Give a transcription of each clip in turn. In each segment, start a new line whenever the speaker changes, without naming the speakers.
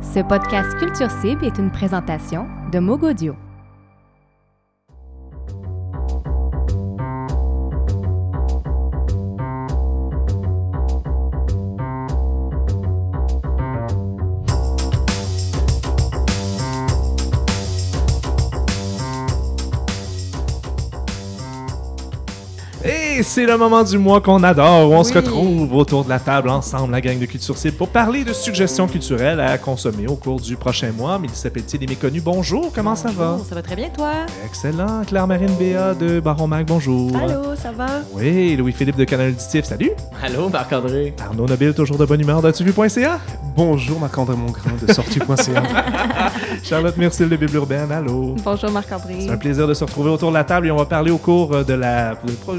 Ce podcast Culture Cible est une présentation de Mogodio.
C'est le moment du mois qu'on adore, où on se retrouve autour de la table ensemble, la gang de Culture Cible, pour parler de suggestions culturelles à consommer au cours du prochain mois. Mélissa Pelletier des Méconnus, bonjour, comment ça va?
Ça va très bien, toi?
Excellent. Claire-Marine Béa de Baron Mag, bonjour.
Allô, ça va?
Oui, Louis-Philippe de Canal Auditif, salut.
Allô, Marc-André.
Arnaud Nobile, toujours de bonne humeur d'atuvu.ca.
Bonjour Marc-André Mongrain de sortu.ca.
Charlotte Murcil de Bible Urbaine, allô.
Bonjour, Marc-André.
C'est un plaisir de se retrouver autour de la table et on va parler au cours de la de pro-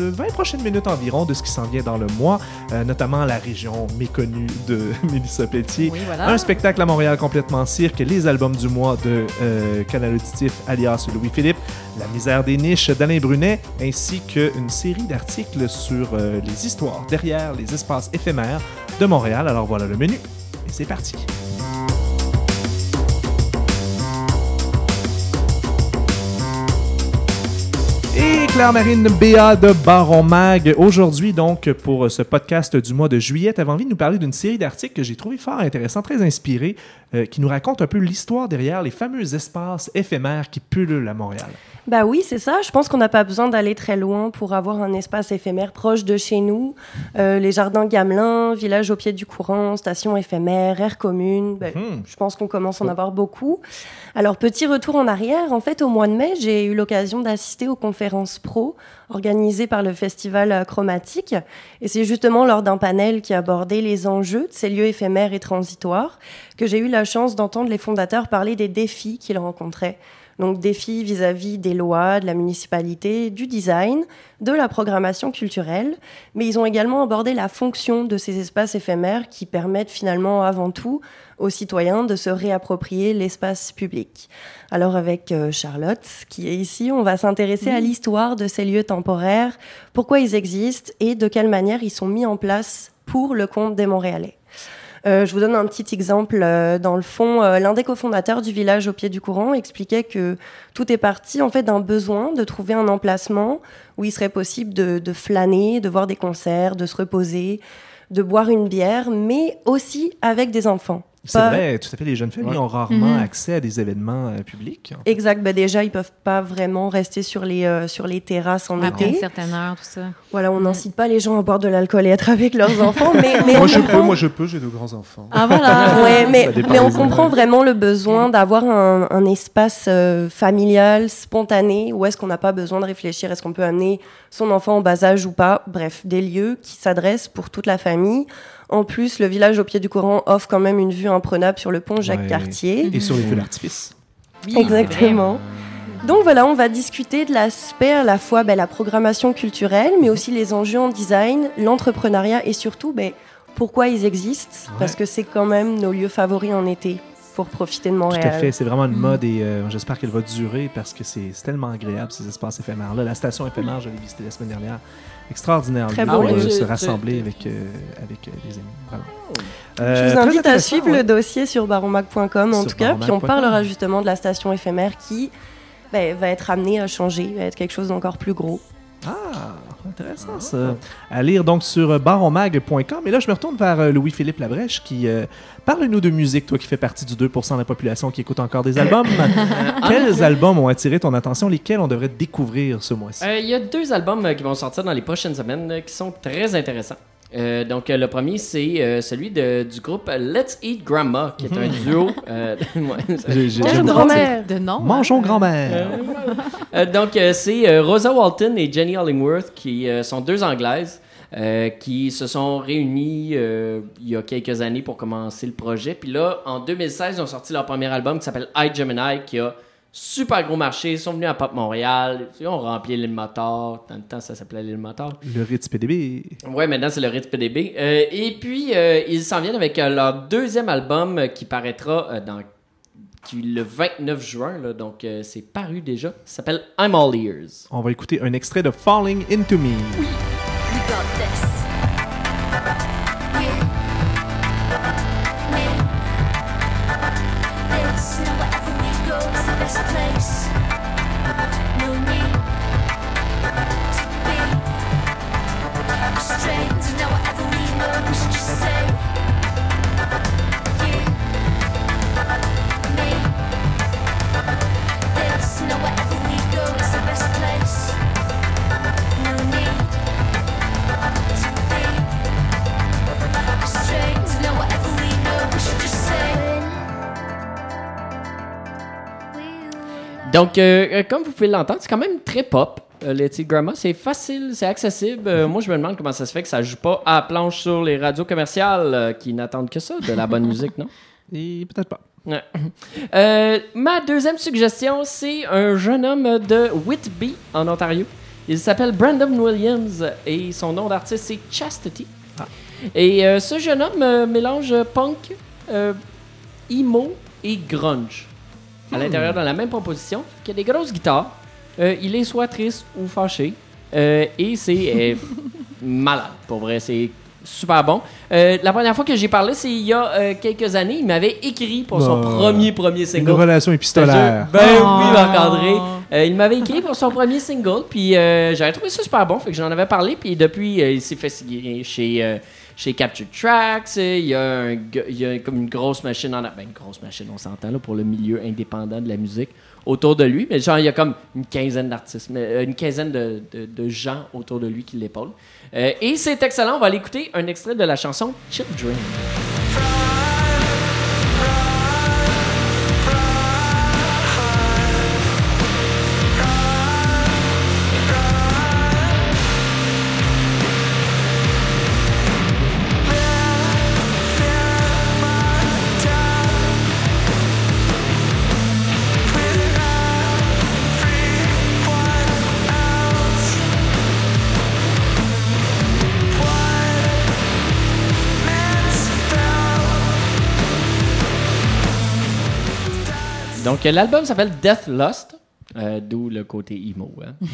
de 20 prochaines minutes environ de ce qui s'en vient dans le mois, euh, notamment la région méconnue de Mélissa Pelletier.
Oui, voilà.
Un spectacle à Montréal complètement cirque, les albums du mois de euh, Canal Auditif alias Louis-Philippe, La misère des niches d'Alain Brunet, ainsi qu'une série d'articles sur euh, les histoires derrière les espaces éphémères de Montréal. Alors voilà le menu et c'est parti. Claire-Marine Béa de Baron Mag, aujourd'hui donc pour ce podcast du mois de juillet, tu avais envie de nous parler d'une série d'articles que j'ai trouvé fort intéressant, très inspiré, euh, qui nous raconte un peu l'histoire derrière les fameux espaces éphémères qui pullulent à Montréal.
Bah oui, c'est ça. Je pense qu'on n'a pas besoin d'aller très loin pour avoir un espace éphémère proche de chez nous. Euh, les jardins Gamelin, village au pied du courant, station éphémère, aire commune.
Mhm.
Je pense qu'on commence à en avoir beaucoup. Alors, petit retour en arrière. En fait, au mois de mai, j'ai eu l'occasion d'assister aux conférences pro organisées par le festival euh, Chromatique. Et c'est justement lors d'un panel qui abordait les enjeux de ces lieux éphémères et transitoires que j'ai eu la chance d'entendre les fondateurs parler des défis qu'ils rencontraient. Donc défis vis-à-vis des lois, de la municipalité, du design, de la programmation culturelle, mais ils ont également abordé la fonction de ces espaces éphémères qui permettent finalement avant tout aux citoyens de se réapproprier l'espace public. Alors avec euh, Charlotte, qui est ici, on va s'intéresser à l'histoire de ces lieux temporaires, pourquoi ils existent et de quelle manière ils sont mis en place pour le compte des Montréalais. Euh, je vous donne un petit exemple. Euh, dans le fond, euh, l'un des cofondateurs du village au pied du courant expliquait que tout est parti en fait d'un besoin de trouver un emplacement où il serait possible de, de flâner, de voir des concerts, de se reposer, de boire une bière, mais aussi avec des enfants.
C'est
Pas-
vrai, tout à fait, les jeunes familles
Ouais.
ont rarement
Mhm.
accès à des événements euh, publics.
Exact. Ben déjà, ils peuvent pas vraiment rester sur les euh, sur les terrasses en
Après une
été.
certaine heure, tout ça.
Voilà, on n'incite pas les gens à boire de l'alcool et être avec leurs enfants, mais, mais
moi je peux, moi je peux, j'ai de grands enfants.
Ah, voilà.
Ouais, mais, mais on comprend vraiment le besoin d'avoir un, un espace euh, familial, spontané, où est-ce qu'on n'a pas besoin de réfléchir, est-ce qu'on peut amener son enfant en bas âge ou pas. Bref, des lieux qui s'adressent pour toute la famille. En plus, le village au pied du courant offre quand même une vue imprenable sur le pont Jacques-Cartier.
Et sur les feux d'artifice.
Oui,
Exactement. Donc voilà, on va discuter de l'aspect à la fois ben, la programmation culturelle, mais aussi les enjeux en design, l'entrepreneuriat et surtout ben, pourquoi ils existent, parce que c'est quand même nos lieux favoris en été pour profiter de
Tout
Montréal.
à fait, c'est vraiment une mode et euh, j'espère qu'elle va durer parce que c'est tellement agréable ces espaces éphémères-là. La station éphémère, je l'ai visitée la semaine dernière. Extraordinaire.
Très
lieu
beau
euh, se rassembler avec, euh, avec euh, des amis. Vraiment.
Je
Euh,
vous invite à suivre
ouais.
le dossier sur baronmac.com en
Sur
tout cas, puis on parlera justement de la station éphémère qui ben, va être amenée à changer, va être quelque chose d'encore plus gros.
Ah, intéressant ça. À lire donc sur euh, baronmag.com. Et là, je me retourne vers euh, Louis-Philippe Labrèche qui euh, parle-nous de musique, toi qui fais partie du 2% de la population qui écoute encore des albums. Quels albums ont attiré ton attention, lesquels on devrait découvrir ce mois-ci?
Euh, Il y a deux albums euh, qui vont sortir dans les prochaines semaines euh, qui sont très intéressants. Euh, donc, euh, le premier, c'est euh, celui de- du groupe Let's Eat Grandma, qui est un duo. euh,
Bonjour,
j'aime-
grand-mère.
De nom.
Mangeons
hein.
grand-mère.
Euh, donc, euh, c'est euh, Rosa Walton et Jenny Hollingworth qui euh, sont deux Anglaises euh, qui se sont réunies euh, il y a quelques années pour commencer le projet. Puis là, en 2016, ils ont sorti leur premier album qui s'appelle I Gemini, qui a super gros marché. Ils sont venus à Pop Montréal. Ils ont rempli l'île Motor. Dans le temps, ça s'appelait l'île Motor.
Le Ritz PDB.
Ouais, maintenant c'est le Ritz PDB. Euh, et puis, euh, ils s'en viennent avec euh, leur deuxième album euh, qui paraîtra euh, dans qui- le 29 juin. là. donc, euh, c'est paru déjà. Ça s'appelle I'm All Ears.
On va écouter un extrait de Falling Into Me.
We
Donc, euh, euh, comme vous pouvez l'entendre, c'est quand même très pop. euh, Letty Grandma, c'est facile, c'est accessible. Euh, moi, je me demande comment ça se fait que ça joue pas à la planche sur les radios commerciales qui n'attendent que ça, de la bonne musique, non?
Et peut-être pas.
Ouais. Ma deuxième suggestion, c'est un jeune homme de Whitby, en Ontario. Il s'appelle Brandon Williams et son nom d'artiste, c'est Chastity. Et euh, ce jeune homme mélange punk, emo et grunge à l'intérieur de la même proposition, qui a des grosses guitares. Euh, il est soit triste ou fâché. Euh, et c'est euh, malade, pour vrai. C'est super bon. Euh, la première fois que j'ai parlé, c'est il y a euh, quelques années. Il m'avait écrit pour son
Bah,
premier premier
Une
single.
relation épistolaire.
Ben
Oh.
oui, Marc-André. Euh, il m'avait écrit pour son premier single, puis euh, j'avais trouvé ça super bon, fait que j'en avais parlé, puis depuis, euh, il s'est fait signer chez, chez Capture Tracks. Il y a, comme une grosse machine en... Ben, une grosse machine, on s'entend, là, pour le milieu indépendant de la musique autour de lui. Mais genre, il y a comme une quinzaine d'artistes, une quinzaine de, de- gens autour de lui qui l'épaulent. Et c'est excellent, on va aller écouter un extrait de la chanson Children. Donc, euh, l'album s'appelle Death Lust, euh, d'où le côté emo. hein.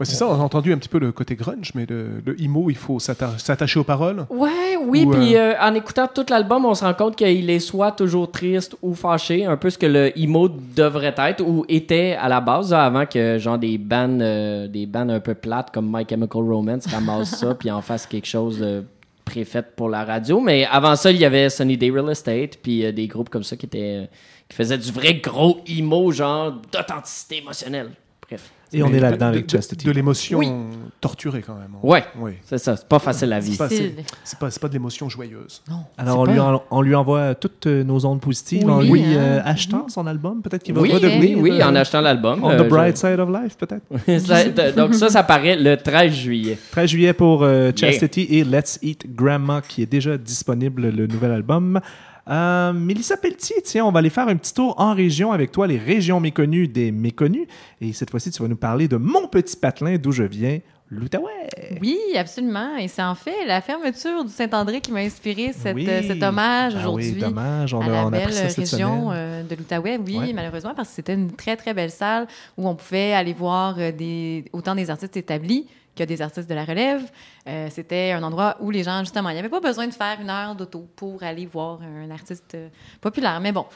Ouais, c'est ça, on a entendu un petit peu le côté grunge, mais le, le emo, il faut s'atta- s'attacher aux paroles.
Ouais, oui,
Ou,
puis euh, en écoutant tout l'album, on se rend compte qu'il est soit toujours triste ou fâché, un peu ce que le emo devrait être ou était à la base, là, avant que genre des bands, euh, des bands un peu plates comme My Chemical Romance ramassent ça puis en fassent quelque chose de préfet pour la radio. Mais avant ça, il y avait Sunny Day Real Estate puis euh, des groupes comme ça qui étaient euh, qui faisaient du vrai gros emo, genre d'authenticité émotionnelle. Bref,
Et on est là-dedans
de-
avec Chastity.
De l'émotion
Oui.
torturée quand même.
Ouais.
Oui.
c'est ça, c'est pas facile à
C'est
vivre.
pas, c'est, pas, c'est pas de l'émotion joyeuse.
Alors, on lui, en- on lui envoie toutes euh, nos ondes positives
Oui,
en lui
hein.
euh, achetant son album. Peut-être qu'il va
Oui,
redevenir.
oui,
euh,
en achetant l'album.
On
euh,
the
je-
bright side of life, peut-être.
Donc ça, ça paraît le 13 juillet.
13 juillet pour euh, Chastity et Let's Eat Grandma, qui est déjà disponible, le nouvel album. Euh, Mélissa Pelletier, tiens, on va aller faire un petit tour en région avec toi, les régions méconnues des méconnus. Et cette fois-ci, tu vas nous parler de mon petit patelin d'où je viens, l'Outaouais.
Oui, absolument. Et c'est en fait la fermeture du Saint-André qui m'a inspiré cette,
Oui.
euh, cet hommage
Ah
aujourd'hui.
oui, dommage, on
à
a,
la
on a
belle
ça
région euh, de l'Outaouais, oui,
Ouais.
malheureusement, parce que c'était une très, très belle salle où on pouvait aller voir euh, des, autant des artistes établis que des artistes de la relève. Euh, c'était un endroit où les gens, justement, il n'y avait pas besoin de faire une heure d'auto pour aller voir un artiste euh, populaire. Mais bon,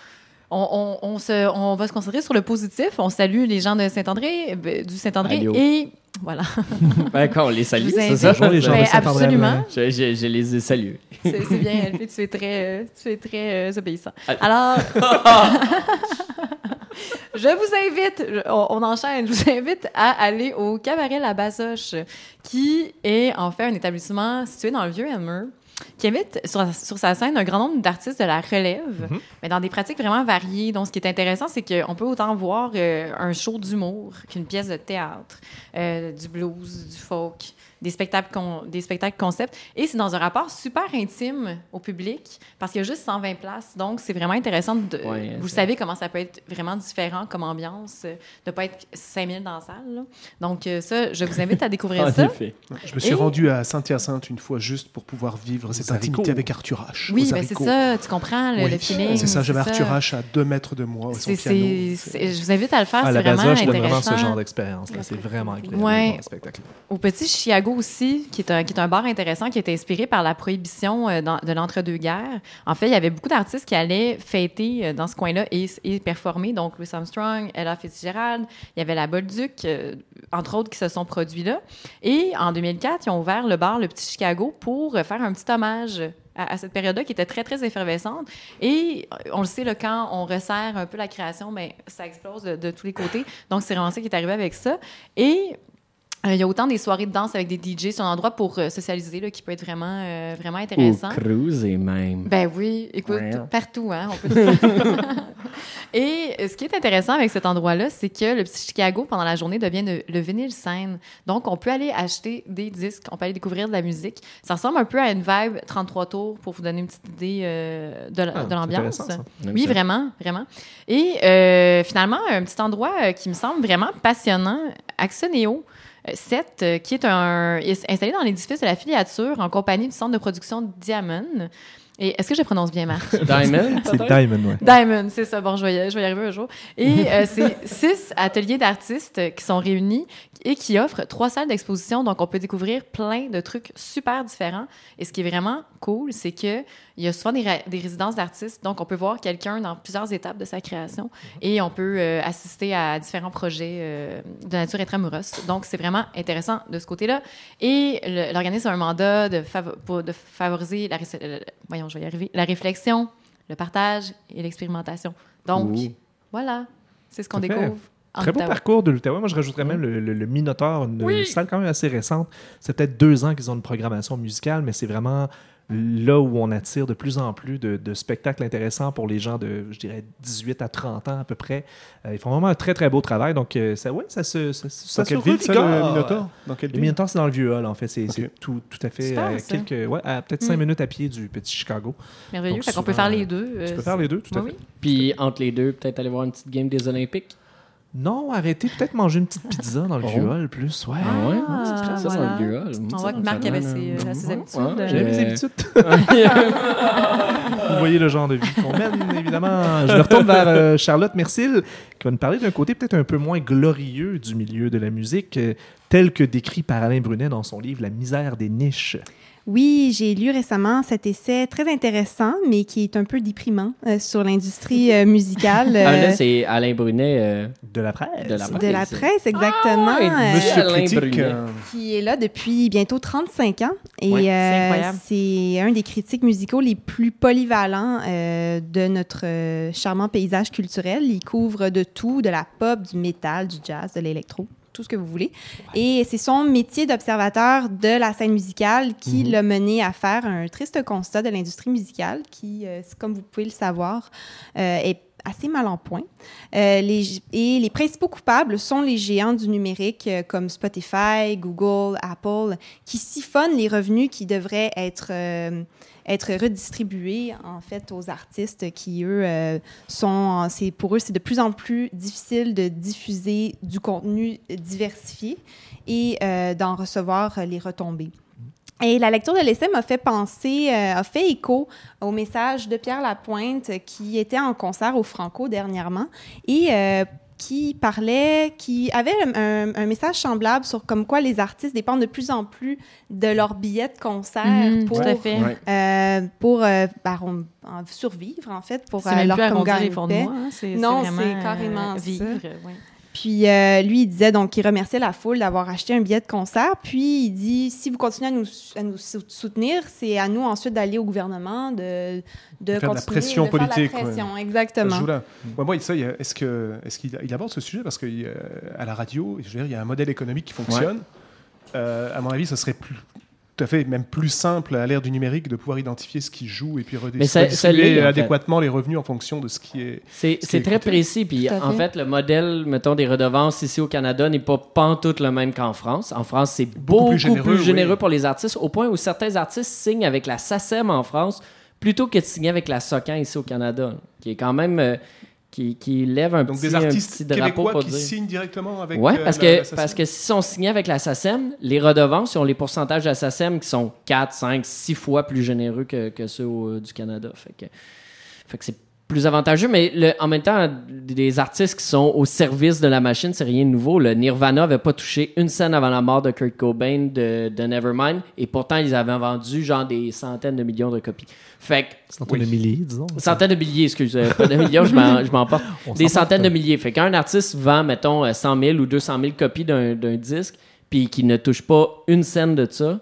on, on- on se, on va se concentrer sur le positif. On salue les gens de Saint-André, euh, du Saint-André,
Allô.
et voilà.
Ben, quand on les salue, c'est ça?
Les gens
Ben,
de Saint-André.
absolument.
Je, je- je les ai salués.
C'est c'est bien, Elfie, tu es très, euh, tu es très euh, obéissant. Alors, je vous invite, on, on enchaîne, je vous invite à aller au Cabaret La Basoche, qui est en fait un établissement situé dans le Vieux-Elmer, qui invite sur, sur sa scène un grand nombre d'artistes de la relève, mais dans des pratiques vraiment variées. Donc, ce qui est intéressant, c'est qu'on peut autant voir euh, un show d'humour qu'une pièce de théâtre, euh, du blues, du folk, des spectacles, con- des spectacles concept. Et c'est dans un rapport super intime au public parce qu'il y a juste 120 places. Donc, c'est vraiment intéressant. De,
Ouais,
vous savez comment ça peut être vraiment différent comme ambiance, de ne pas être 5000 dans la salle. là. Donc, euh, ça, je vous invite à découvrir
En
ça.
effet.
Je me suis
Et-
rendu à Saint-Hyacinthe une fois juste pour pouvoir vivre cette
haricots.
intimité avec Arthur H.
Oui, ben c'est ça, tu comprends le,
Oui,
le feeling.
C'est ça, j'avais Arthur H à deux mètres de moi, son
C'est-
piano.
je vous invite à le faire, c'est
la
vraiment
basoche donne vraiment ce genre d'expérience. C'est vraiment agréable
Ouais.
dans le spectacle.
Au Petit Aussi, qui est, un, qui est un bar intéressant, qui est inspiré par la prohibition euh, de l'entre-deux-guerres. En fait, il y avait beaucoup d'artistes qui allaient fêter euh, dans ce coin-là et, et performer. Donc, Louis Armstrong, Ella Fitzgerald, il y avait la Bolduc, euh, entre autres, qui se sont produits là. Et en 2004, ils ont ouvert le bar Le Petit Chicago pour faire un petit hommage à, cette période-là qui était très, très effervescente. Et on le sait, là, quand on resserre un peu la création, ben, ça explose de, tous les côtés. Donc, c'est ça qui est arrivé avec ça. Et Il y a autant des soirées de danse avec des DJ. C'est un endroit pour euh, socialiser là, qui peut être vraiment, euh, vraiment intéressant.
Ou cruiser même.
Ben oui, écoute,
Ouais.
partout, hein, on peut. Et euh, ce qui est intéressant avec cet endroit-là, c'est que le petit Chicago, pendant la journée, devient le, le vinyle scène. Donc, on peut aller acheter des disques, on peut aller découvrir de la musique. Ça ressemble un peu à une vibe 33 tours, pour vous donner une petite idée euh, de,
Ah,
de l'ambiance. Oui, vraiment, vraiment. Et euh, finalement, un petit endroit euh, qui me semble vraiment passionnant, Axoneo. Euh, 7, euh, qui est un, est installé dans l'édifice de la filiature en compagnie du centre de production Diamond. Et est-ce que je prononce bien, Marc?
Diamond,
C'est? Diamond, ouais.
Diamond, c'est ça. Bon, je vais, y, je vais y arriver un jour. Et euh, c'est six ateliers d'artistes qui sont réunis et qui offrent trois salles d'exposition. Donc, on peut découvrir plein de trucs super différents. Et ce qui est vraiment cool, c'est que il y a souvent des, résidences d'artistes. Donc, on peut voir quelqu'un dans plusieurs étapes de sa création et on peut euh, assister à différents projets euh, de nature intramuros. Donc, c'est vraiment intéressant de ce côté-là. Et l'organisme a un mandat de, favo- pour- de favoriser la, ré- euh, voyons, je vais y arriver, la réflexion, le partage et l'expérimentation. Donc,
Ouh.
voilà, c'est ce qu'on découvre. en
Très beau
Ottawa.
parcours de l'Outaouais. Moi, je rajouterais même le, le- le Minotaur, une salle quand même assez récente. C'est peut-être deux ans qu'ils ont une programmation musicale, mais c'est vraiment là où on attire de plus en plus de, de spectacles intéressants pour les gens de, je dirais, 18 à 30 ans à peu près. Euh, ils font vraiment un très, très beau travail. Donc, euh, ça, ouais, ça se, ça, ça
Dans quelle
se
ville, ça, le Minotaur Dans quelle
Le
ville?
Minotaur, c'est dans le vieux hall, en fait. C'est tout, tout à fait
Super,
à
ça.
quelques, ouais, à peut-être cinq
Mm.
minutes à pied du petit Chicago.
Merveilleux.
Donc,
Fait qu'on peut
souvent,
faire les deux.
Tu
euh,
peux faire les deux, tout à
oui,
fait.
oui.
Puis entre les deux, peut-être aller voir une petite game des Olympiques.
Non, arrêtez peut-être manger une petite pizza dans le
Oh.
plus. Ouais.
Ah ouais?
Ah,
c'est très ça
voilà.
dans le.
On voit que Marc avait ses, euh, ses habitudes.
Ouais, Euh,
mes habitudes. Vous voyez le genre de vie qu'on mène, évidemment. Je me retourne vers euh, Charlotte Mercil, qui va nous parler d'un côté peut-être un peu moins glorieux du milieu de la musique, euh, tel que décrit par Alain Brunet dans son livre La misère des niches.
Oui, j'ai lu récemment cet essai très intéressant, mais qui est un peu déprimant euh, sur l'industrie euh, musicale
Ah,
euh,
là, c'est Alain Brunet euh,
De la presse.
de la
de la presse, exactement. euh,
Monsieur
Alain
Critique.
Brunet.
euh,
qui est là depuis bientôt 35 ans. Et
Ouais,
c'est
euh,
incroyable.
c'est un des critiques musicaux les plus polyvalents euh, de notre euh, charmant paysage culturel. Il couvre de tout, de la pop, du métal, du jazz, de l'électro, tout ce que vous voulez. Et c'est son métier d'observateur de la scène musicale qui
Mhm.
l'a mené à faire un triste constat de l'industrie musicale qui, euh, comme vous pouvez le savoir, euh, est assez mal en point. Euh, les, et les principaux coupables sont les géants du numérique euh, comme Spotify, Google, Apple, qui siphonnent les revenus qui devraient être, euh, être redistribués en fait aux artistes qui, eux, euh, sont... c'est Pour eux, c'est de plus en plus difficile de diffuser du contenu diversifié et euh, d'en recevoir les retombées. Et la lecture de l'essai m'a fait penser, euh, a fait écho au message de Pierre Lapointe qui était en concert au Franco dernièrement et euh, qui parlait, qui avait un, un message semblable sur comme quoi les artistes dépendent de plus en plus de leurs billets de concert
Mhm,
pour,
tout à fait.
Ouais.
euh, pour euh, ben, on- en survivre, en fait, pour
C'est
euh, leur comme
les fonds de hein,
Non,
c'est
carrément
euh,
ça.
vivre. ouais.
Puis euh, lui, il disait donc qu'il remerciait la foule d'avoir acheté un billet de concert. Puis il dit si vous continuez à nous, à nous sou- soutenir, c'est à nous ensuite d'aller au gouvernement de, de
faire de la
continuer
pression
de faire de la
politique, ouais.
pression,
Ça se
exactement.
Ouais, moi, ça, y a- est-ce que est-ce qu'il il aborde ce sujet? Parce qu'à la radio, je veux dire, il y a un modèle économique qui fonctionne. Euh, à mon avis, ce serait plus tout à fait même plus simple à l'ère du numérique de pouvoir identifier ce qui joue et puis redistribuer
fait.
adéquatement les revenus en fonction de ce qui est.
C'est très
écouté.
précis. Puis en
fait.
fait, le modèle, mettons, des redevances ici au Canada n'est pas pantoute le même qu'en France. En France, c'est beaucoup, plus généreux,
oui.
pour les artistes, au point où certains artistes signent avec la SACEM en France plutôt que de signer avec la SOCAN ici au Canada, qui est quand même. euh, qui, qui lève un
Donc
petit,
des
un
artistes
petit drapeau
québécois
pour
qui
dire.
signent directement avec.
Oui,
euh,
parce,
la-
que, parce que s'ils sont signés avec la SACEM, les redevances, ils ont les pourcentages de la SACEM qui sont 4, 5, 6 fois plus généreux que, que ceux au- du Canada. Fait que, fait que c'est plus avantageux, mais le- en même temps, des artistes qui sont au service de la machine, c'est rien de nouveau. Le Nirvana n'avait pas touché une scène avant la mort de Kurt Cobain de, de Nevermind, et pourtant, ils avaient vendu genre des centaines de millions de copies. Fait que
Centaines de milliers, disons.
Centaines de milliers, excusez, pas de millions, je m'en- je m'emporte. Des centaines de
porte.
milliers. Fait qu'un artiste vend, mettons, euh, 100 000 ou 200 000 copies d'un d'un disque, puis qui ne touche pas une scène de ça,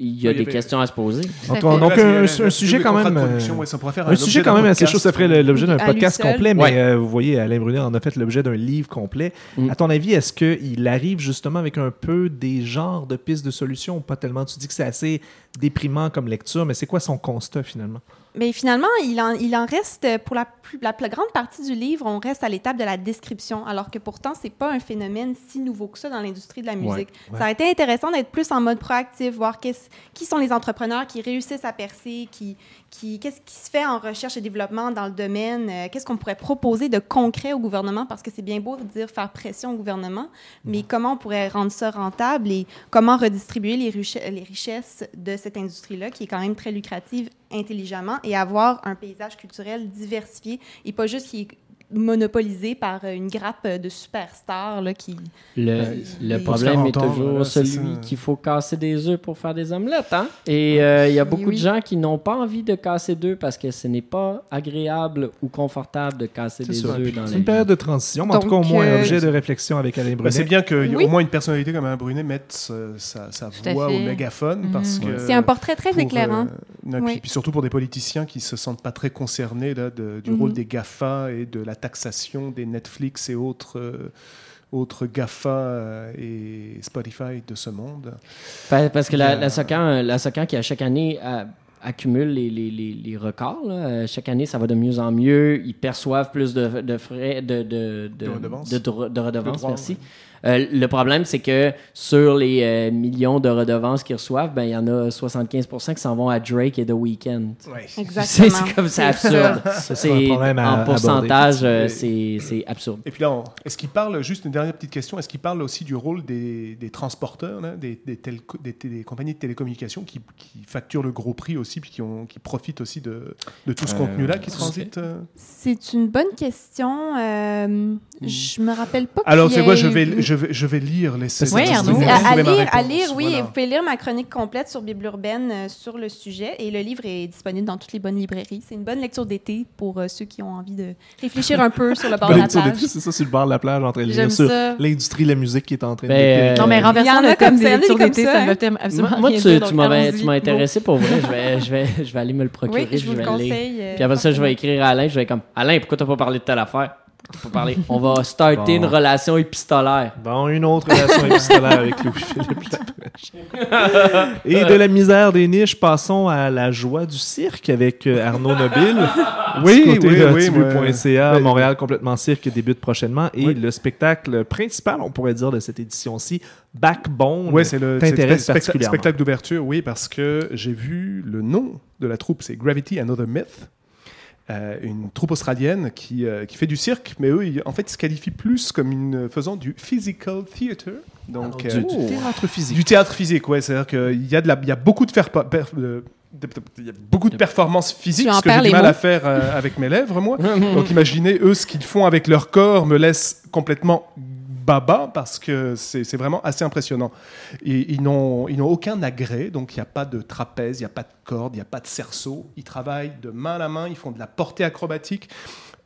il y a
Oui,
des questions à se poser.
Donc,
c'est-
un, sujet quand même. euh,
ouais,
Un sujet quand même assez chaud, ça ferait le- l'objet d'un podcast complet, mais
Ouais.
euh, vous voyez, Alain Brunet en a fait l'objet d'un livre complet.
Mm.
À ton avis, est-ce qu'il arrive justement avec un peu des genres de pistes de solutions? Ou pas tellement? Tu dis que c'est assez déprimant comme lecture, mais c'est quoi son constat finalement?
Mais finalement, il en, il en reste, pour la plus, la plus grande partie du livre, on reste à l'étape de la description, alors que pourtant, c'est pas un phénomène si nouveau que ça dans l'industrie de la musique.
ouais.
Ça aurait été intéressant d'être plus en mode proactif, voir qui sont les entrepreneurs qui réussissent à percer, qui, qui, qu'est-ce qui se fait en recherche et développement dans le domaine, euh, qu'est-ce qu'on pourrait proposer de concret au gouvernement, parce que c'est bien beau de dire faire pression au gouvernement, mais comment on pourrait rendre ça rentable et comment redistribuer les richesses de cette industrie-là, qui est quand même très lucrative intelligemment, et avoir un paysage culturel diversifié et pas juste qui monopolisé par euh, une grappe de superstars là, qui...
Le, le problème est toujours
là,
celui qu'il faut casser des œufs pour faire des omelettes. Hein? Et euh, il y a beaucoup
oui.
de gens qui n'ont pas envie de casser d'œufs parce que ce n'est pas agréable ou confortable de casser des œufs dans
C'est une
vie.
période de transition, mais en tout cas, au moins un
euh,
objet de réflexion avec Alain
Bah,
Brunet.
c'est bien qu'au
Oui.
moins une personnalité comme Alain Brunet mette sa, sa- voix au mégaphone
Mhm.
parce que
C'est un portrait très
pour,
éclairant.
euh, non,
Oui.
puis, puis surtout pour des politiciens qui se sentent pas très concernés là, de- du
Mhm.
rôle des GAFA et de la taxation des Netflix et autres, euh, autres GAFA euh, et Spotify de ce monde.
Pa- Parce que la,
a-
la Socan, la Socan qui, à chaque année, a- accumule les, les, les, les records. là. Euh, Chaque année, ça va de mieux en mieux. Ils perçoivent plus de, de frais, de, de, de,
De redevances.
de redevances, merci. Euh, le problème, c'est que sur les euh, millions de redevances qu'ils reçoivent, ben, il y en a 75% qui s'en vont à Drake et The Weeknd. C'est
Exactement.
c'est comme c'est absurde.
C'est
C'est
un problème à
en pourcentage, euh, c'est c'est absurde.
Et puis là, on- est-ce qu'il parle, juste une dernière petite question, est-ce qu'il parle aussi du rôle des, des transporteurs, là, des, des, telco- des té- des compagnies de télécommunications qui, qui facturent le gros prix aussi, puis qui, ont, qui profitent aussi de, de tout ce
Euh,
contenu-là qui transite
C'est une bonne question. Euh, je me rappelle pas.
Alors, c'est
ait
je vais, je vais, je vais lire les
Oui,
vous
Arnaud.
à, lire, à lire, oui,
voilà.
vous pouvez lire ma chronique complète sur Bible urbaine euh, sur le sujet et le livre est disponible dans toutes les bonnes librairies. C'est une bonne lecture d'été pour euh, ceux qui ont envie de réfléchir un peu sur le bord de la plage.
C'est ça, sur le bord de la plage, en train de lire sur
ça.
l'industrie de la musique qui est en train de
Ben,
dépérir.
euh,
Non, mais renversant le
comme
thème des lectures d'été,
ça,
me fait absolument
Moi, tu, m'as intéressé pour vrai. Je vais, je, vais, je vais aller me le procurer.
Oui, je vous
vais
le
lire.
conseille.
Puis après ça, je vais écrire à Alain. Je vais comme Alain, pourquoi t'as pas parlé de telle affaire? On va starter
Bon.
une relation épistolaire.
Bon, une autre relation épistolaire avec Louis-Philippe. Et de la misère des niches, passons à la joie du cirque avec euh, Arnaud Nobile.
Oui,
du côté
oui,
de
oui,
TV.ca,
ouais.
Montréal complètement cirque débute prochainement. Et
Oui.
le spectacle principal, on pourrait dire, de cette édition-ci, Backbone.
Ouais, c'est le
t'intéresse particulièrement.
spectacle d'ouverture, oui, parce que j'ai vu le nom de la troupe, c'est Gravity Another Myth. Euh, une troupe australienne qui, euh, qui fait du cirque, mais eux, ils- en fait, ils se qualifient plus comme une, faisant du physical theater. Donc,
du,
euh,
du théâtre physique.
du théâtre physique, ouais. C'est-à-dire qu'il y, a de la- il y a beaucoup de, faire, per- de- de- il y a beaucoup de performances physiques, ce que j'ai du mal
mots.
à faire euh, avec mes lèvres, moi. Donc imaginez, eux, ce qu'ils font avec leur corps me laisse complètement baba parce que c'est vraiment assez impressionnant. Ils n'ont ils n'ont aucun agrès, donc il n'y a pas de trapèze, il n'y a pas de corde, il n'y a pas de cerceau. Ils travaillent de main à main, ils font de la portée acrobatique.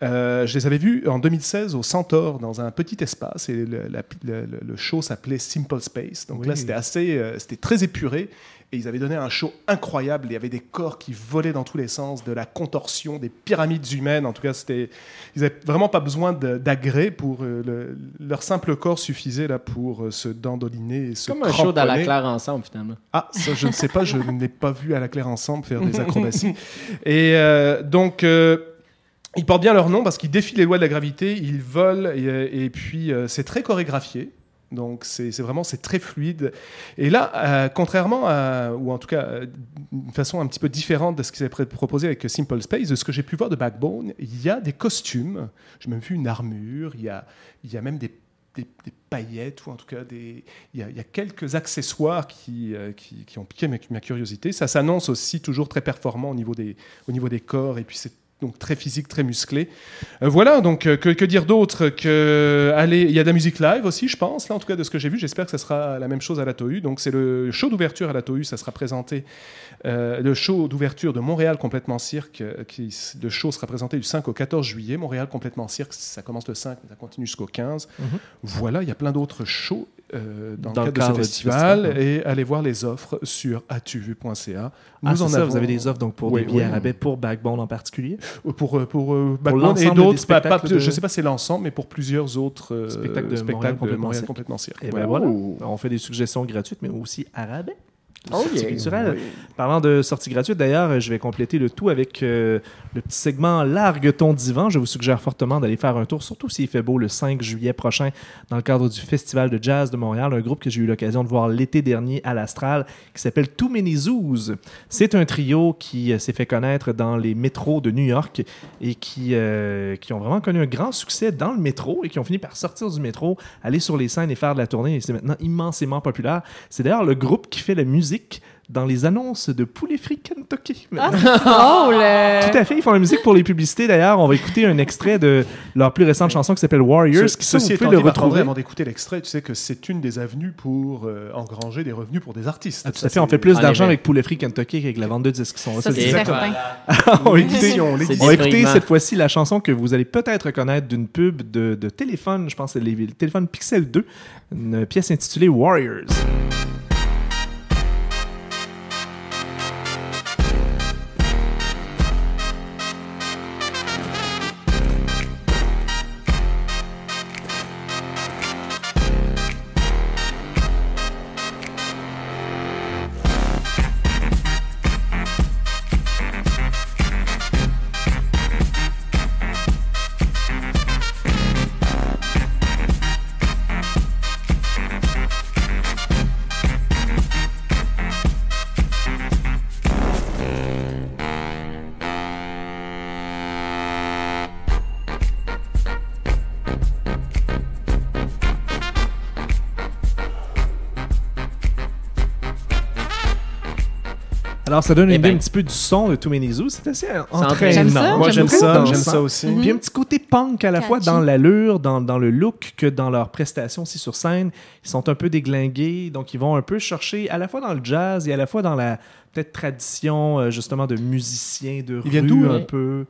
Euh, je les avais vus en 2016 au Centaure, dans un petit espace, et le, la- le- le- le show s'appelait Simple Space. Donc
Oui.
là, c'était assez, euh, c'était très épuré, et ils avaient donné un show incroyable. Il y avait des corps qui volaient dans tous les sens, de la contorsion, des pyramides humaines. En tout cas, c'était, ils n'avaient vraiment pas besoin d'agrès pour euh, le- leur simple corps suffisait là pour euh, se dandoliner et se
Comme un show dans la claire ensemble, finalement.
Ah, ça, je ne sais pas, je n'ai pas vu à la Claire ensemble faire des acrobaties. Et euh, donc, ils portent bien leur nom parce qu'ils défient les lois de la gravité, ils volent, et, euh, puis euh, c'est très chorégraphié. Donc c'est vraiment c'est très fluide. Et là, euh, contrairement à, ou en tout cas d'une façon un petit peu différente de ce qu'ils avaient proposé avec Simple Space, de ce que j'ai pu voir de Backbone, il y a des costumes. J'ai même vu une armure. Il y a, il y a même des, des, paillettes ou en tout cas des, il y a, il y a quelques accessoires qui, qui, qui ont piqué ma, ma curiosité. Ça s'annonce aussi toujours très performant au niveau des, au niveau des corps et puis c'est donc très physique, très musclé. Euh, voilà, donc euh, que, que dire d'autre que allez, il y a de la musique live aussi, je pense. Là, en tout cas, de ce que j'ai vu, j'espère que ça sera la même chose à la TOU. Donc c'est le show d'ouverture à la TOU, ça sera présenté. euh, le show d'ouverture de Montréal complètement cirque, qui le show sera présenté du 5 au 14 juillet. Montréal complètement cirque, ça commence le 5, mais ça continue jusqu'au 15.
Mhm.
Voilà, il y a plein d'autres shows. Euh, dans,
Dans
le cadre de
cadre
ce festival
festival,
et allez voir les offres sur atuvu.ca.
Ah, c'est ça,
avons-
vous avez des offres donc pour
Oui,
des billets
oui.
à rabais pour Backbone en particulier?
pour euh, pour, euh, Backbone et
l'ensemble
d'autres
spectacles de-
je sais pas si c'est l'ensemble mais pour plusieurs autres euh,
Spectacles de Montréal complètement
complètement cirque.
Et
Ouais.
ben voilà, on fait des suggestions gratuites, mais aussi à rabais.
Oh,
Sortie
yeah.
culturelle. Parlant de sortie gratuite, d'ailleurs, je vais compléter le tout avec euh, le petit segment Largue ton divan. Je vous suggère fortement d'aller faire un tour, surtout s'il fait beau, le 5 juillet prochain, dans le cadre du Festival de jazz de Montréal, un groupe que j'ai eu l'occasion de voir l'été dernier à l'Astral, qui s'appelle Too Many Zoos. C'est un trio qui euh, s'est fait connaître dans les métros de New York et qui, euh, qui ont vraiment connu un grand succès dans le métro et qui ont fini par sortir du métro, aller sur les scènes et faire de la tournée. Et c'est maintenant immensément populaire. C'est d'ailleurs le groupe qui fait la musique dans les annonces de Poulet Free Kentucky.
Ah, c'est drôle!
Tout à fait, ils font la musique pour les publicités. D'ailleurs, on va écouter un extrait de leur plus récente chanson qui s'appelle Warriors.
Ce-
qui, ça,
ceci
vous pouvez le retrouver.
avant d'écouter l'extrait, tu sais que c'est une des avenues pour euh, engranger des revenus pour des artistes.
Ah, tout à fait, on fait plus
En
d'argent avec Poulet Free Kentucky qu'avec la vente de disques. Sont
Ça,
ça,
c'est certain.
on va écouter, on va cette fois-ci la chanson que vous allez peut-être reconnaître d'une pub de, de téléphone, je pense que c'est les- le téléphone Pixel 2, une pièce intitulée Warriors. Alors, ça donne
Eh
une idée
ben.
un petit peu du son de Too Many Zoos. C'est assez entraînant.
entraînant.
J'aime ça,
Moi, j'aime ça, j'aime ça aussi.
Puis un petit côté punk à la fois dans l'allure, dans, dans le look que dans leur prestation aussi sur scène. Ils sont un peu déglingués, donc ils vont un peu chercher à la fois dans le jazz et à la fois dans la peut-être tradition euh, justement de musiciens de
Ils viennent
rue
d'où,
un peu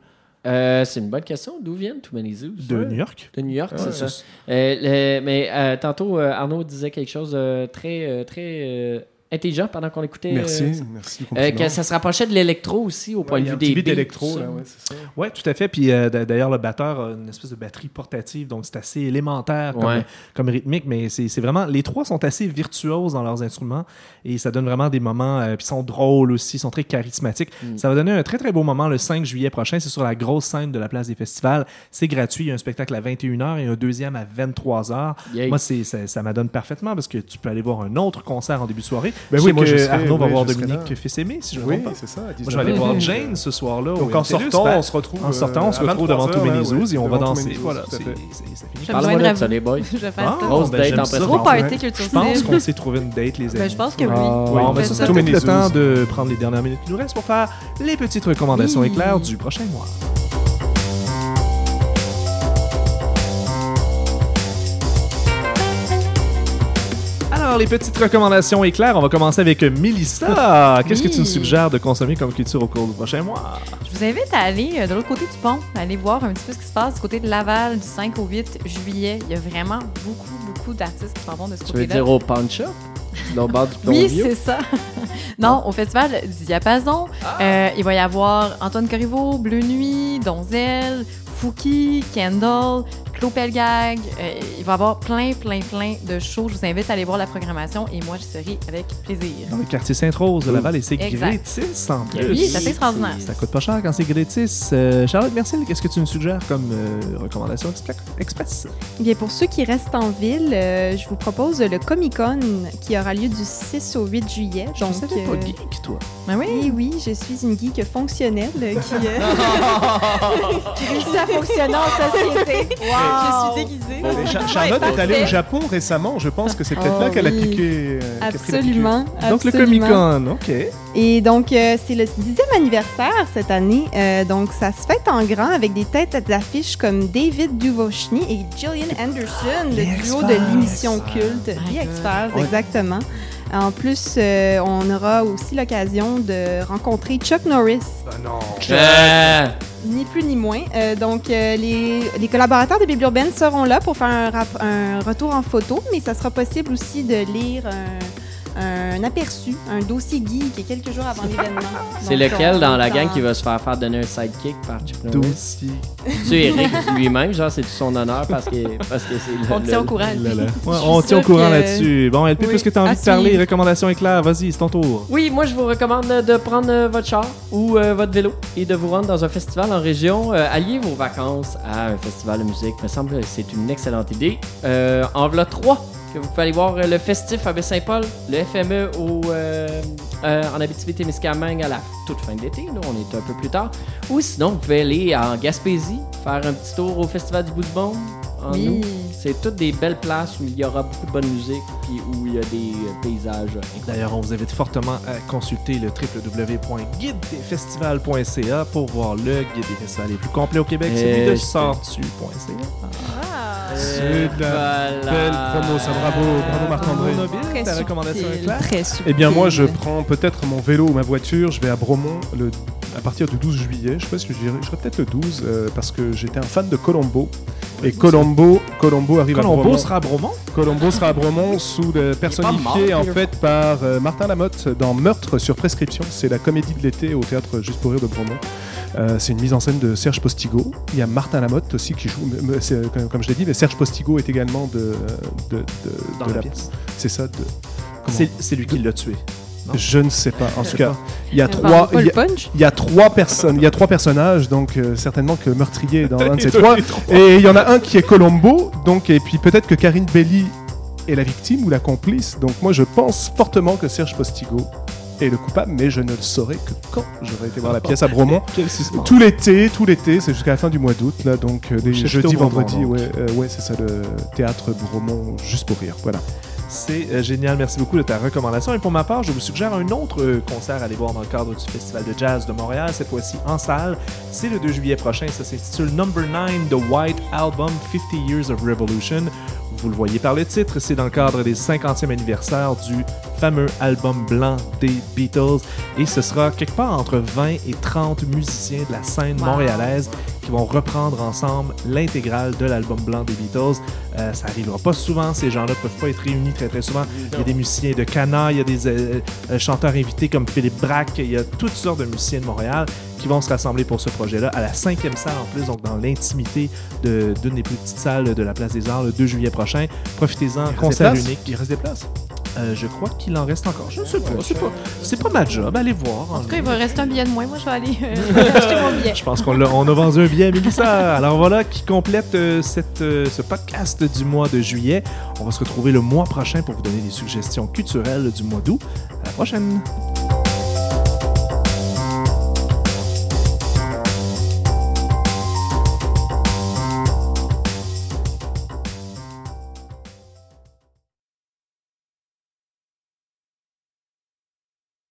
Euh, c'est une bonne question. D'où viennent Too Many Zoos?
de New York.
De New York,
Ouais,
c'est ça. Euh, le- mais euh, tantôt, euh, Arnaud disait quelque chose de très, très euh, intelligent pendant qu'on écoutait. euh,
Merci, merci du
euh,
compliment.
que ça se rapprochait de l'électro aussi, au point
Ouais,
de vue des
beat
beats,
électro,
tout ça.
là, ouais, c'est ça.
Ouais, tout à fait. Puis euh, d'ailleurs, le batteur a une espèce de batterie portative, donc c'est assez élémentaire comme,
Ouais.
comme rythmique, mais c'est vraiment. Les trois sont assez virtuoses dans leurs instruments et ça donne vraiment des moments. euh, puis ils sont drôles aussi, ils sont très charismatiques.
Mm.
Ça va donner un très très beau moment le 5 juillet prochain. C'est sur la grosse scène de la place des festivals. C'est gratuit. Il y a un spectacle à 21h et un deuxième à 23h.
Yay.
Moi, c'est ça, ça m'adonne parfaitement parce que tu peux aller voir un autre concert en début de soirée.
Ben oui, moi,
que
je serai-
Arnaud va
oui,
voir Dominique. Fils-Aimé, si je ne me
Oui,
trompe pas.
c'est ça.
Moi, je vais aller
19h.
voir Jane ce soir-là.
Donc en sortant,
Ben,
on se retrouve.
en sortant, on se
euh,
retrouve devant
23h,
tous
ouais,
les zoos et on va danser. Voilà, c'est
me
Parle-moi de ça, les boys.
Je vais faire
Ah,
ça.
Grosse
ben,
date en.
Gros party culture
Je pense qu'on s'est trouvé une date, les amis.
Ben, je pense que oui.
Ah,
Bon,
On
peut-être
many
le temps de prendre les dernières minutes qui nous restent pour faire les petites recommandations
Oui.
éclairs du prochain mois. Les petites recommandations éclairs, on va commencer avec Mélissa. Qu'est-ce que tu nous suggères de consommer comme culture au cours du prochain mois?
Je vous invite à aller euh, de l'autre côté du pont, aller voir un petit peu ce qui se passe du côté de Laval du 5 au 8 juillet. Il y a vraiment beaucoup, beaucoup d'artistes qui s'en vont de ce
Tu veux
côté-là.
dire au pawn shop? Dans le bar du
Oui, c'est ça. non, au festival du Diapason, euh, il va y avoir Antoine Corriveau, Bleu Nuit, Donzel, Fouki, Kendall, Claude Pelgag. Euh, il va y avoir plein, plein, plein de shows. Je vous invite à aller voir la programmation et moi, je serai avec plaisir.
Dans le quartier Sainte-Rose de Laval et c'est gratis en plus.
Oui, c'est assez extraordinaire.
Ça coûte pas cher quand c'est gratis. Euh, Charlotte Mercier, qu'est-ce que tu nous suggères comme euh, recommandation expre- express?
Bien, pour ceux qui restent en ville, euh, je vous propose le Comic Con qui aura lieu du 6 au 8 juillet.
Je
Donc,
savais pas geek, toi.
Ben oui?
oui, oui, je suis une geek fonctionnelle qui, euh, qui réussit à fonctionner en société. Je suis déguisée.
Charlotte est allée au Japon récemment. Je pense que c'est peut-être
Oh,
là qu'elle a piqué. euh, qu'elle a.
Absolument.
Donc, le
absolument.
Comic-Con, OK.
Et donc, euh, c'est le 10e anniversaire cette année. Euh, donc, ça se fête en grand avec des têtes d'affiche comme David Duvochny et Gillian Anderson, le duo de l'émission culte, The. X-Files,
Ouais.
exactement. En plus, euh, on aura aussi l'occasion de rencontrer Chuck Norris,
Ah non.
Euh,
ni plus ni moins. Euh, donc, euh, les, les collaborateurs de Bible urbaine seront là pour faire un, un retour en photo, mais ça sera possible aussi de lire un, un aperçu, un dossier geek quelques jours avant l'événement.
C'est lequel
on
dans la gang qui va se faire faire donner un sidekick par Chuck Norris?
Dossier.
Tu Eric lui-même, genre, c'est son honneur parce que parce que c'est
On tient au courant.
On tient au courant
que-
là-dessus. Bon, LP, puisque tu as envie de parler, recommandations éclair, vas-y, c'est ton tour.
Oui, moi je vous recommande de prendre euh, votre char ou euh, votre vélo et de vous rendre dans un festival en région. Euh, alliez vos vacances à un festival de musique. Me semble que c'est une excellente idée. Euh, en voilà trois que vous pouvez aller voir euh, le festif à Baie-Saint-Paul, le FME au, euh, euh, en Abitibi-Témiscamingue à la toute fin de l'été. Là, on est un peu plus tard. Ou sinon, vous pouvez aller en Gaspésie, faire un petit tour au festival du bout du monde. en
Oui.
août. C'est toutes des belles places où il y aura beaucoup de bonne musique puis où il y a des paysages.
D'ailleurs, on vous invite fortement à consulter le www.guidedeFestivals.ca pour voir le guide des festivals les plus complets au Québec, celui de sortu.ca.
C'est de la belle promo, ça, bravo, bravo Marc-André.
Très
ta recommandation
subtil? Très subtil.
Eh bien, moi, je prends peut-être mon vélo ou ma voiture. Je vais à Bromont le, à partir du 12 juillet. Je sais pas si je dirais, je serai peut-être le 12 euh, parce que j'étais un fan de Colombo. Et Colombo, Colombo arrive à
Colombo
Bromont.
sera à Bromont?
Colombo sera à Bromont sous le personnifié en fait par euh, Martin Lamotte dans Meurtre sur prescription. C'est la comédie de l'été au théâtre Juste pour rire de Bromont. Euh, c'est une mise en scène de Serge Postigo. Il y a Martin Lamotte aussi qui joue, mais- mais c'est, euh, comme, comme je l'ai dit, mais Serge Postigo est également de, de, de-
Dans
de
la pièce.
C'est ça.
C'est c'est lui qui l'a tué. Non.
Je ne sais pas. En tout cas, il y a
Invente
trois. Il y a, y trois personnes. Il y a trois personnages, donc euh, certainement que meurtrier est dans l'un de ces trois. Et il y en a un qui est Colombo, donc et puis peut-être que Karine Belli est la victime ou la complice. Donc moi je pense fortement que Serge Postigo est le coupable, mais je ne le saurai que quand j'aurai été voir la pièce à Bromont.
Quel suspense.
Tout l'été, tout l'été, c'est jusqu'à la fin du mois d'août, là, donc euh, des jeudis,
Théo Bromont,
ouais, euh, ouais, c'est ça, le théâtre Bromont, juste pour rire, voilà.
C'est euh, génial, merci beaucoup de ta recommandation. Et pour ma part, je vous suggère un autre euh, concert à aller voir dans le cadre du Festival de Jazz de Montréal, cette fois-ci en salle. C'est le 2 juillet prochain, ça s'intitule Number 9, The White Album 50 Years of Revolution. Vous le voyez par le titre, c'est dans le cadre des 50e anniversaire du fameux album blanc des Beatles. Et ce sera quelque part entre 20 et 30 musiciens de la scène
Wow.
montréalaise qui vont reprendre ensemble l'intégrale de l'album blanc des Beatles. Euh, ça arrivera pas souvent, ces gens-là peuvent pas être réunis très très souvent. Il y a des musiciens de Cana, il y a des euh, euh, chanteurs invités comme Philippe Braque, il y a toutes sortes de musiciens de Montréal qui vont se rassembler pour ce projet-là à la cinquième salle en plus, donc dans l'intimité de- d'une des plus petites salles de la Place des Arts le 2 juillet prochain. Profitez-en, concert unique.
Il reste des places?
Euh, je crois qu'il en reste encore. Je ne sais pas, c'est pas, c'est pas ma job, allez voir.
En tout cas, il va rester un billet de moins. Moi, je vais aller euh, acheter mon billet.
Je pense qu'on l'a- on a vendu un billet à Mélissa. Alors voilà qui complète euh, cette, euh, ce podcast du mois de juillet. On va se retrouver le mois prochain pour vous donner des suggestions culturelles du mois d'août. À la prochaine!